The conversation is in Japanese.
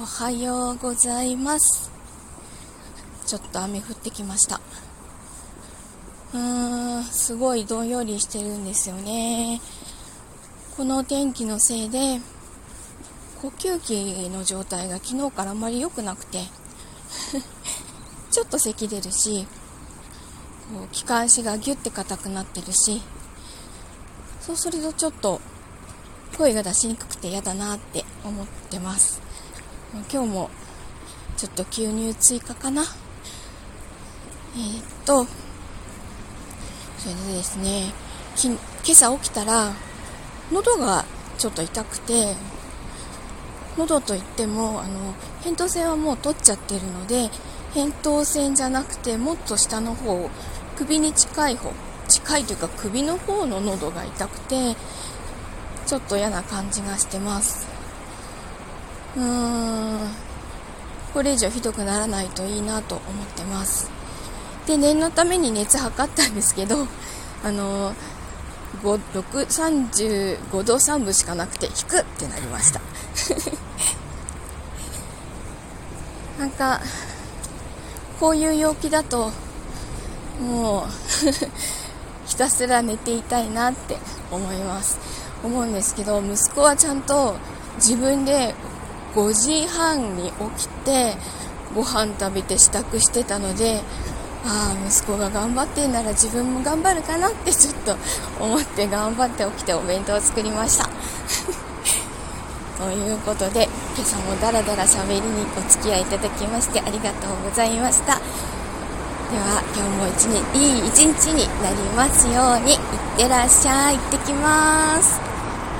おはようございます。ちょっと雨降ってきました。うーんすごいどんよりしてるんですよね。この天気のせいで呼吸器の状態が昨日からあまり良くなくてちょっと咳出るしこう気管支がギュッて硬くなってるしそうするとちょっと声が出しにくくて嫌だなって思ってます。今日もちょっと吸入追加かな。えー、っとそれでですね今朝起きたら喉がちょっと痛くて喉といってもあの扁桃腺はもう取っちゃってるので扁桃腺じゃなくてもっと下の方首に近い方近いというか首の方の喉が痛くてちょっと嫌な感じがしてます。うーん。これ以上ひどくならないといいなと思ってます。で念のために熱測ったんですけど あの35度3分しかなくて低ってなりました。なんかこういう陽気だともう ひたすら寝ていたいなって思います。思うんですけど息子はちゃんと自分で5時半に起きてご飯食べて支度してたのでああ息子が頑張ってんなら自分も頑張るかなってちょっと思って頑張って起きてお弁当を作りました。ということで今朝もダラダラ喋りにお付き合いいただきましてありがとうございました。では今日も一日いい一日になりますようにいってらっしゃい。行ってきます。